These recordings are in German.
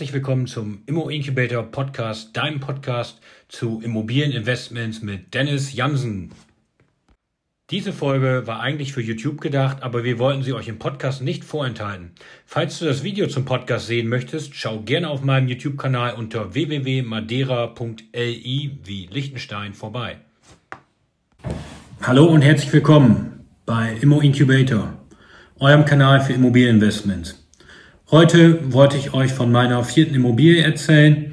Herzlich willkommen zum Immo Incubator Podcast, deinem Podcast zu Immobilieninvestments mit Dennis Jansen. Diese Folge war eigentlich für YouTube gedacht, aber wir wollten sie euch im Podcast nicht vorenthalten. Falls du das Video zum Podcast sehen möchtest, schau gerne auf meinem YouTube-Kanal unter www.madeira.li wie Liechtenstein vorbei. Hallo und herzlich willkommen bei Immo Incubator, eurem Kanal für Immobilieninvestments. Heute wollte ich euch von meiner vierten Immobilie erzählen.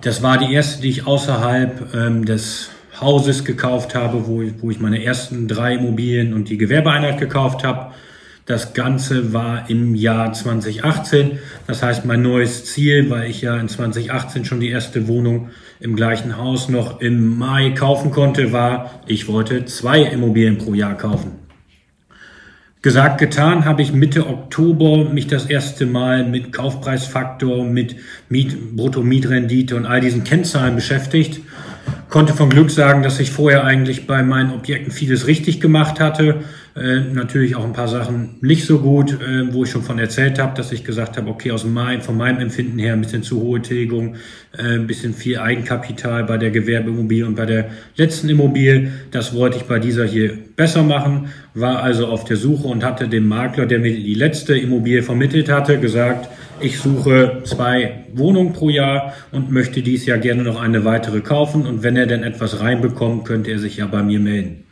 Das war die erste, die ich außerhalb ähm, des Hauses gekauft habe, wo ich, wo ich meine ersten drei Immobilien und die Gewerbeeinheit gekauft habe. Das Ganze war im Jahr 2018. Das heißt, mein neues Ziel, weil ich ja in 2018 schon die erste Wohnung im gleichen Haus noch im Mai kaufen konnte, war, ich wollte zwei Immobilien pro Jahr kaufen. Gesagt, getan habe ich Mitte Oktober mich das erste Mal mit Kaufpreisfaktor, mit Miet, Brutto-Mietrendite und all diesen Kennzahlen beschäftigt. Konnte von Glück sagen, dass ich vorher eigentlich bei meinen Objekten vieles richtig gemacht hatte äh, natürlich auch ein paar Sachen nicht so gut, äh, wo ich schon von erzählt habe, dass ich gesagt habe, okay, aus mein, von meinem Empfinden her ein bisschen zu hohe Tilgung, äh, ein bisschen viel Eigenkapital bei der Gewerbeimmobilie und bei der letzten Immobilie. Das wollte ich bei dieser hier besser machen, war also auf der Suche und hatte dem Makler, der mir die letzte Immobilie vermittelt hatte, gesagt, ich suche zwei Wohnungen pro Jahr und möchte dies Jahr gerne noch eine weitere kaufen. Und wenn er denn etwas reinbekommt, könnte er sich ja bei mir melden.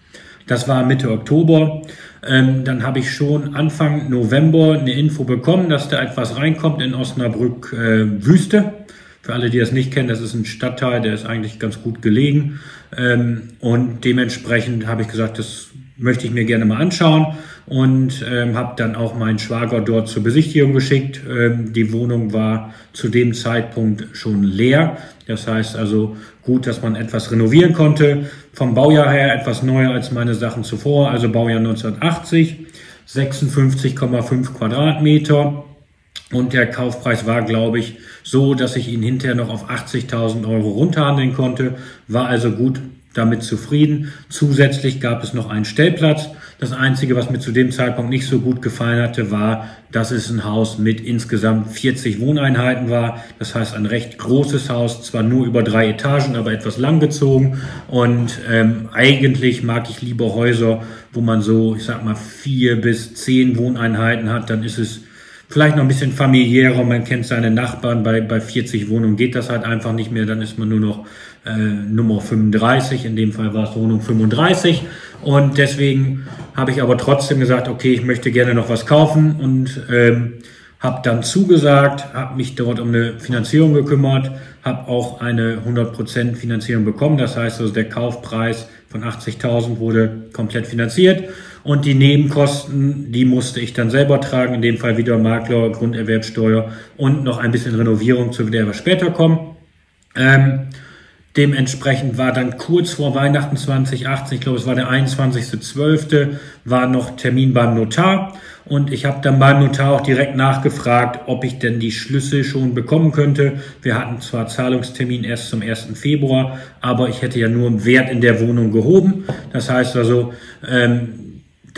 Das war Mitte Oktober. Ähm, dann habe ich schon Anfang November eine Info bekommen, dass da etwas reinkommt in Osnabrück äh, Wüste. Für alle, die das nicht kennen, das ist ein Stadtteil, der ist eigentlich ganz gut gelegen. Ähm, und dementsprechend habe ich gesagt, das möchte ich mir gerne mal anschauen und ähm, habe dann auch meinen Schwager dort zur Besichtigung geschickt. Ähm, die Wohnung war zu dem Zeitpunkt schon leer. Das heißt also gut, dass man etwas renovieren konnte. Vom Baujahr her etwas neuer als meine Sachen zuvor, also Baujahr 1980, 56,5 Quadratmeter. Und der Kaufpreis war, glaube ich, so, dass ich ihn hinterher noch auf 80.000 Euro runterhandeln konnte. War also gut damit zufrieden. Zusätzlich gab es noch einen Stellplatz. Das Einzige, was mir zu dem Zeitpunkt nicht so gut gefallen hatte, war, dass es ein Haus mit insgesamt 40 Wohneinheiten war. Das heißt, ein recht großes Haus, zwar nur über drei Etagen, aber etwas langgezogen. Und ähm, eigentlich mag ich lieber Häuser, wo man so, ich sag mal, vier bis zehn Wohneinheiten hat. Dann ist es vielleicht noch ein bisschen familiärer, man kennt seine Nachbarn, bei, bei 40 Wohnungen geht das halt einfach nicht mehr, dann ist man nur noch äh, Nummer 35, in dem Fall war es Wohnung 35 und deswegen habe ich aber trotzdem gesagt, okay, ich möchte gerne noch was kaufen und ähm, habe dann zugesagt, habe mich dort um eine Finanzierung gekümmert, habe auch eine 100% Finanzierung bekommen, das heißt also der Kaufpreis von 80.000 wurde komplett finanziert und die Nebenkosten, die musste ich dann selber tragen, in dem Fall wieder Makler, Grunderwerbsteuer und noch ein bisschen Renovierung, zu der wir später kommen. Ähm, dementsprechend war dann kurz vor Weihnachten 2018, ich glaube es war der 21.12., war noch Termin beim Notar. Und ich habe dann beim Notar auch direkt nachgefragt, ob ich denn die Schlüssel schon bekommen könnte. Wir hatten zwar Zahlungstermin erst zum 1. Februar, aber ich hätte ja nur einen Wert in der Wohnung gehoben. Das heißt also, ähm,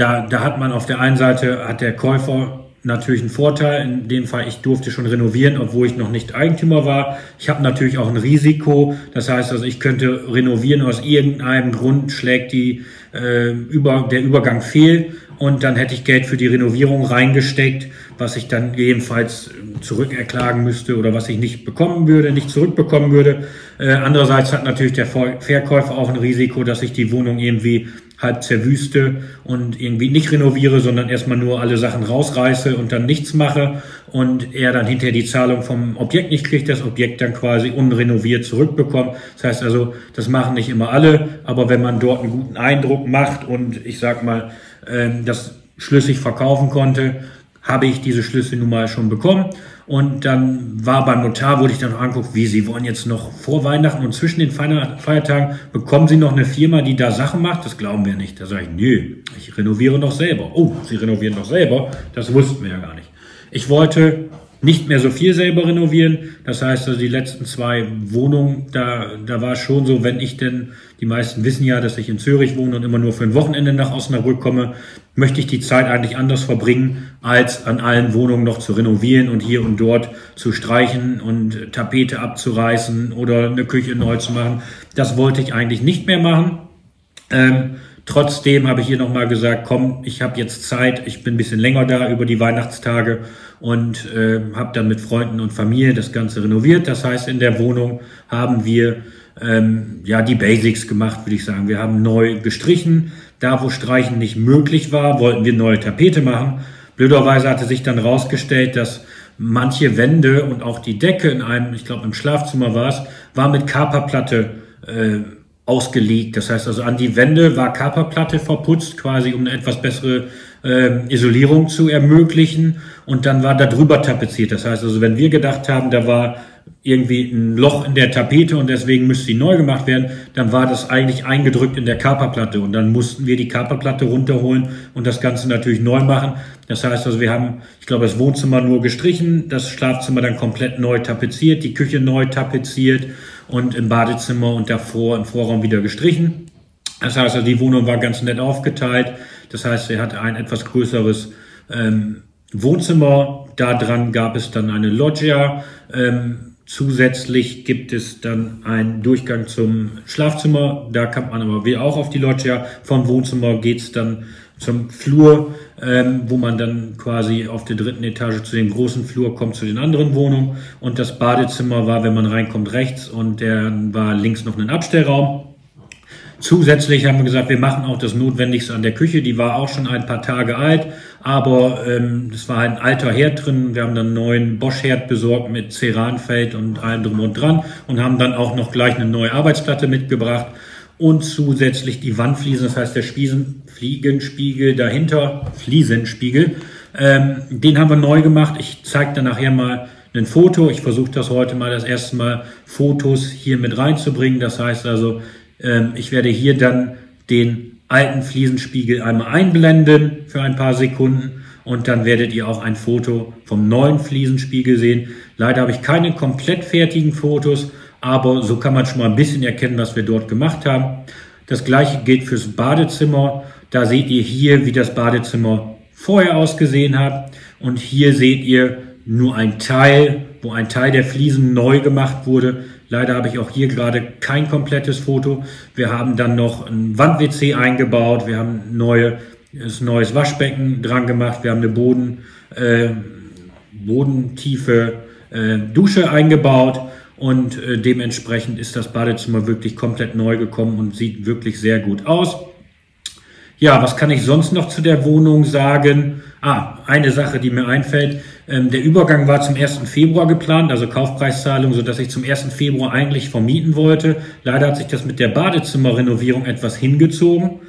da, da hat man auf der einen Seite, hat der Käufer natürlich einen Vorteil. In dem Fall, ich durfte schon renovieren, obwohl ich noch nicht Eigentümer war. Ich habe natürlich auch ein Risiko. Das heißt also, ich könnte renovieren, aus irgendeinem Grund schlägt die, äh, über, der Übergang fehl und dann hätte ich Geld für die Renovierung reingesteckt, was ich dann jedenfalls zurückerklagen müsste oder was ich nicht bekommen würde, nicht zurückbekommen würde. Äh, andererseits hat natürlich der Verkäufer auch ein Risiko, dass ich die Wohnung irgendwie halb zerwüste und irgendwie nicht renoviere, sondern erstmal nur alle Sachen rausreiße und dann nichts mache und er dann hinterher die Zahlung vom Objekt nicht kriegt, das Objekt dann quasi unrenoviert zurückbekommt. Das heißt also, das machen nicht immer alle, aber wenn man dort einen guten Eindruck macht und ich sag mal, ähm, das schlüssig verkaufen konnte, habe ich diese Schlüssel nun mal schon bekommen. Und dann war beim Notar, wurde ich dann noch anguckt, wie Sie wollen jetzt noch vor Weihnachten und zwischen den Feiertagen bekommen Sie noch eine Firma, die da Sachen macht? Das glauben wir nicht. Da sage ich, nö, ich renoviere noch selber. Oh, Sie renovieren noch selber? Das wussten wir ja gar nicht. Ich wollte nicht mehr so viel selber renovieren. Das heißt, also die letzten zwei Wohnungen, da, da war es schon so, wenn ich denn, die meisten wissen ja, dass ich in Zürich wohne und immer nur für ein Wochenende nach Osnabrück komme, möchte ich die Zeit eigentlich anders verbringen, als an allen Wohnungen noch zu renovieren und hier und dort zu streichen und Tapete abzureißen oder eine Küche neu zu machen. Das wollte ich eigentlich nicht mehr machen. Ähm, Trotzdem habe ich hier nochmal gesagt, komm, ich habe jetzt Zeit, ich bin ein bisschen länger da über die Weihnachtstage und äh, habe dann mit Freunden und Familie das Ganze renoviert. Das heißt, in der Wohnung haben wir ähm, ja die Basics gemacht, würde ich sagen. Wir haben neu gestrichen. Da, wo Streichen nicht möglich war, wollten wir neue Tapete machen. Blöderweise hatte sich dann rausgestellt, dass manche Wände und auch die Decke in einem, ich glaube im Schlafzimmer war es, war mit Kaperplatte äh, ausgelegt. Das heißt also an die Wände war Kaperplatte verputzt, quasi um eine etwas bessere äh, Isolierung zu ermöglichen. Und dann war da drüber tapeziert. Das heißt also, wenn wir gedacht haben, da war irgendwie ein Loch in der Tapete und deswegen müsste sie neu gemacht werden, dann war das eigentlich eingedrückt in der Kaperplatte und dann mussten wir die Kaperplatte runterholen und das Ganze natürlich neu machen. Das heißt also, wir haben, ich glaube, das Wohnzimmer nur gestrichen, das Schlafzimmer dann komplett neu tapeziert, die Küche neu tapeziert und im Badezimmer und davor im Vorraum wieder gestrichen. Das heißt, also, die Wohnung war ganz nett aufgeteilt. Das heißt, er hatte ein etwas größeres ähm, Wohnzimmer. Da dran gab es dann eine Loggia. Ähm, zusätzlich gibt es dann einen Durchgang zum Schlafzimmer. Da kommt man aber wieder auch auf die Loggia. Vom Wohnzimmer geht's dann zum Flur, ähm, wo man dann quasi auf der dritten Etage zu dem großen Flur kommt, zu den anderen Wohnungen. Und das Badezimmer war, wenn man reinkommt, rechts und der war links noch ein Abstellraum. Zusätzlich haben wir gesagt, wir machen auch das Notwendigste an der Küche. Die war auch schon ein paar Tage alt, aber ähm, das war ein alter Herd drin. Wir haben dann einen neuen Bosch-Herd besorgt mit Ceranfeld und allem drum und dran und haben dann auch noch gleich eine neue Arbeitsplatte mitgebracht und zusätzlich die Wandfliesen, das heißt der Spiesen, Fliegenspiegel dahinter, Fliesenspiegel, ähm, den haben wir neu gemacht. Ich zeige dann nachher mal ein Foto. Ich versuche das heute mal das erste Mal Fotos hier mit reinzubringen. Das heißt also, ähm, ich werde hier dann den alten Fliesenspiegel einmal einblenden für ein paar Sekunden und dann werdet ihr auch ein Foto vom neuen Fliesenspiegel sehen. Leider habe ich keine komplett fertigen Fotos, aber so kann man schon mal ein bisschen erkennen, was wir dort gemacht haben. Das gleiche gilt fürs Badezimmer. Da seht ihr hier, wie das Badezimmer vorher ausgesehen hat. Und hier seht ihr nur ein Teil, wo ein Teil der Fliesen neu gemacht wurde. Leider habe ich auch hier gerade kein komplettes Foto. Wir haben dann noch ein Wand-WC eingebaut. Wir haben neue, ein neues Waschbecken dran gemacht. Wir haben eine Boden, äh, bodentiefe äh, Dusche eingebaut. Und äh, dementsprechend ist das Badezimmer wirklich komplett neu gekommen und sieht wirklich sehr gut aus. Ja, was kann ich sonst noch zu der Wohnung sagen? Ah, eine Sache, die mir einfällt. Ähm, der Übergang war zum 1. Februar geplant, also Kaufpreiszahlung, so dass ich zum 1. Februar eigentlich vermieten wollte. Leider hat sich das mit der Badezimmerrenovierung etwas hingezogen.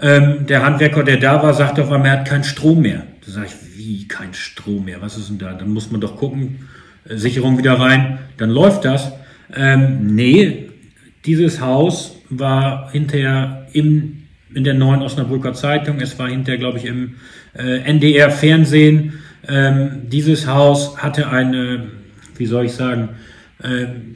Ähm, der Handwerker, der da war, sagte auf einmal, er hat keinen Strom mehr. Da sage ich, wie kein Strom mehr? Was ist denn da? Dann muss man doch gucken, Sicherung wieder rein, dann läuft das. Ähm, nee, dieses Haus war hinterher im, in der neuen Osnabrücker Zeitung, es war hinterher, glaube ich, im äh, NDR Fernsehen. Ähm, dieses Haus hatte eine, wie soll ich sagen,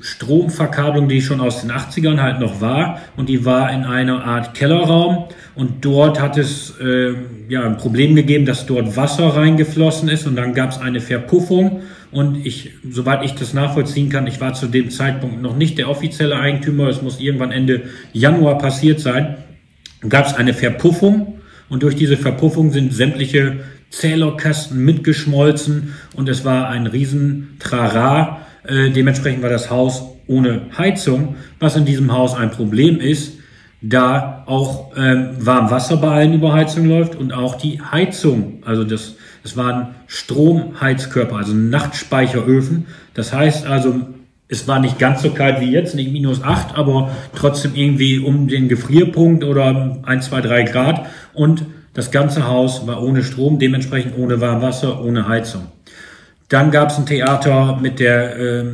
Stromverkabelung, die schon aus den 80ern halt noch war. Und die war in einer Art Kellerraum. Und dort hat es äh, ja ein Problem gegeben, dass dort Wasser reingeflossen ist. Und dann gab es eine Verpuffung. Und ich, soweit ich das nachvollziehen kann, ich war zu dem Zeitpunkt noch nicht der offizielle Eigentümer, es muss irgendwann Ende Januar passiert sein, gab es eine Verpuffung. Und durch diese Verpuffung sind sämtliche Zählerkasten mitgeschmolzen. Und es war ein riesen Trara. Äh, dementsprechend war das Haus ohne Heizung, was in diesem Haus ein Problem ist, da auch ähm, Warmwasser bei allen Überheizungen läuft und auch die Heizung, also das es waren Stromheizkörper, also Nachtspeicheröfen. Das heißt also, es war nicht ganz so kalt wie jetzt, nicht minus acht, aber trotzdem irgendwie um den Gefrierpunkt oder ein, zwei, drei Grad. Und das ganze Haus war ohne Strom, dementsprechend ohne Warmwasser, ohne Heizung. Dann gab es ein Theater mit der äh,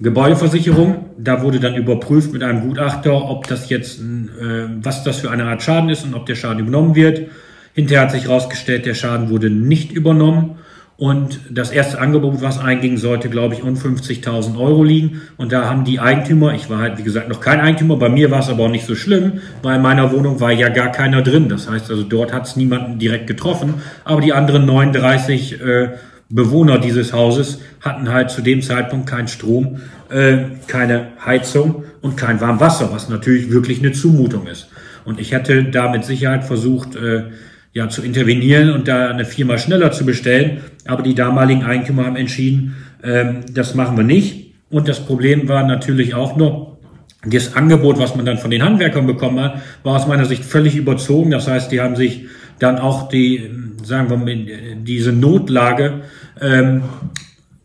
Gebäudeversicherung. Da wurde dann überprüft mit einem Gutachter, ob das jetzt, äh, was das für eine Art Schaden ist und ob der Schaden übernommen wird. Hinterher hat sich herausgestellt, der Schaden wurde nicht übernommen Und das erste Angebot, was einging, sollte, glaube ich, um 50.000 Euro liegen. Und da haben die Eigentümer, ich war halt, wie gesagt, noch kein Eigentümer, bei mir war es aber auch nicht so schlimm, weil in meiner Wohnung war ja gar keiner drin. Das heißt also, dort hat es niemanden direkt getroffen. Aber die anderen 39 äh, Bewohner dieses Hauses hatten halt zu dem Zeitpunkt keinen Strom, äh, keine Heizung und kein Warmwasser, was natürlich wirklich eine Zumutung ist. Und ich hätte da mit Sicherheit versucht, äh, ja, zu intervenieren und da eine Firma schneller zu bestellen. Aber die damaligen Eigentümer haben entschieden, ähm, das machen wir nicht. Und das Problem war natürlich auch noch, das Angebot, was man dann von den Handwerkern bekommen hat, war aus meiner Sicht völlig überzogen. Das heißt, die haben sich dann auch die, sagen wir mal, diese Notlage ähm,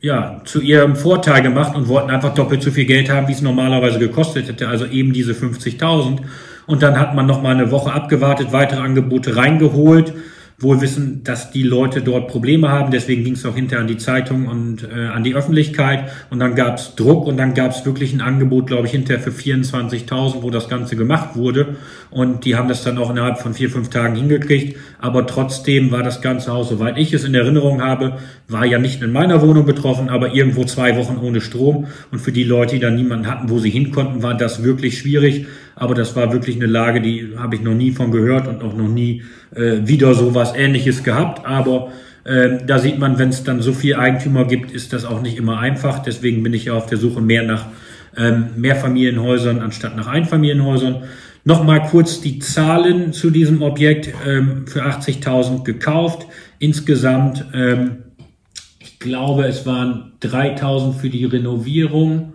ja, zu ihrem Vorteil gemacht und wollten einfach doppelt so viel Geld haben, wie es normalerweise gekostet hätte, also eben diese 50.000. Und dann hat man noch mal eine Woche abgewartet, weitere Angebote reingeholt wohl wissen, dass die Leute dort Probleme haben. Deswegen ging es auch hinterher an die Zeitung und äh, an die Öffentlichkeit. Und dann gab es Druck und dann gab es wirklich ein Angebot, glaube ich, hinterher für 24.000, wo das Ganze gemacht wurde. Und die haben das dann auch innerhalb von vier, fünf Tagen hingekriegt. Aber trotzdem war das ganze Haus, soweit ich es in Erinnerung habe, war ja nicht in meiner Wohnung betroffen, aber irgendwo zwei Wochen ohne Strom. Und für die Leute, die dann niemanden hatten, wo sie hin konnten, war das wirklich schwierig. Aber das war wirklich eine Lage, die habe ich noch nie von gehört und auch noch nie äh, wieder so was Ähnliches gehabt. Aber äh, da sieht man, wenn es dann so viel Eigentümer gibt, ist das auch nicht immer einfach. Deswegen bin ich ja auf der Suche mehr nach ähm, Mehrfamilienhäusern anstatt nach Einfamilienhäusern. Nochmal kurz die Zahlen zu diesem Objekt ähm, für 80.000 gekauft. Insgesamt, ähm, ich glaube, es waren 3.000 für die Renovierung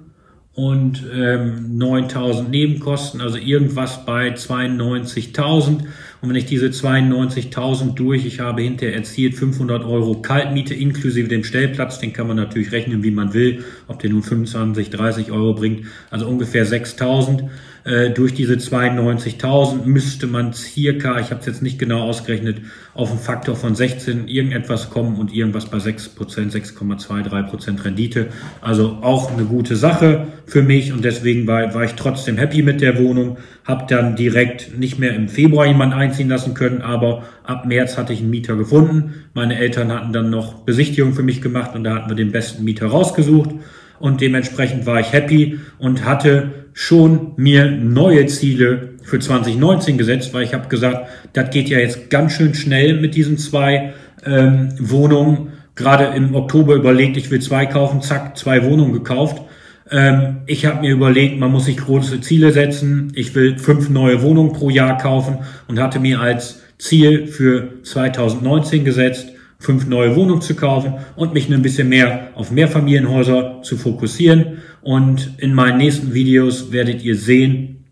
und ähm, 9000 Nebenkosten, also irgendwas bei 92.000. Und wenn ich diese 92.000 durch, ich habe hinterher erzielt 500 Euro Kaltmiete inklusive dem Stellplatz, den kann man natürlich rechnen, wie man will, ob der nun 25, 30 Euro bringt, also ungefähr 6.000. Äh, durch diese 92.000 müsste man circa, ich habe es jetzt nicht genau ausgerechnet, auf einen Faktor von 16 irgendetwas kommen und irgendwas bei 6%, 6,23% Rendite. Also auch eine gute Sache für mich und deswegen war, war ich trotzdem happy mit der Wohnung. Hab dann direkt nicht mehr im Februar jemanden einziehen lassen können, aber ab März hatte ich einen Mieter gefunden. Meine Eltern hatten dann noch Besichtigung für mich gemacht und da hatten wir den besten Mieter rausgesucht und dementsprechend war ich happy und hatte schon mir neue Ziele für 2019 gesetzt, weil ich habe gesagt, das geht ja jetzt ganz schön schnell mit diesen zwei ähm, Wohnungen. Gerade im Oktober überlegt, ich will zwei kaufen, zack, zwei Wohnungen gekauft. Ähm, ich habe mir überlegt, man muss sich große Ziele setzen. Ich will fünf neue Wohnungen pro Jahr kaufen und hatte mir als Ziel für 2019 gesetzt, fünf neue Wohnungen zu kaufen und mich ein bisschen mehr auf Mehrfamilienhäuser zu fokussieren. Und in meinen nächsten Videos werdet ihr sehen,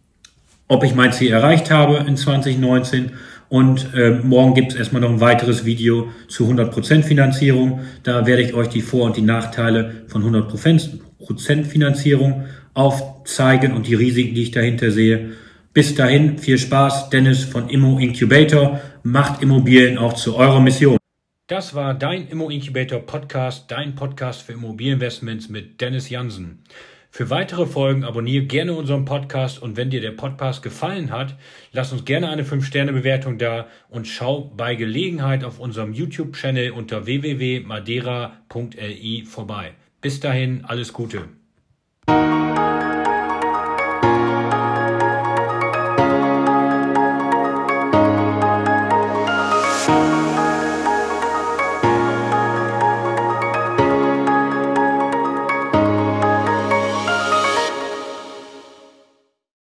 ob ich mein Ziel erreicht habe in 2019. Und äh, morgen gibt es erstmal noch ein weiteres Video zu 100% Finanzierung. Da werde ich euch die Vor- und die Nachteile von 100% Finanzierung aufzeigen und die Risiken, die ich dahinter sehe. Bis dahin, viel Spaß. Dennis von Immo Incubator macht Immobilien auch zu eurer Mission. Das war dein Immo Incubator Podcast, dein Podcast für Immobilieninvestments mit Dennis Jansen. Für weitere Folgen abonniere gerne unseren Podcast und wenn dir der Podcast gefallen hat, lass uns gerne eine 5-Sterne-Bewertung da und schau bei Gelegenheit auf unserem YouTube-Channel unter www.madeira.li vorbei. Bis dahin, alles Gute.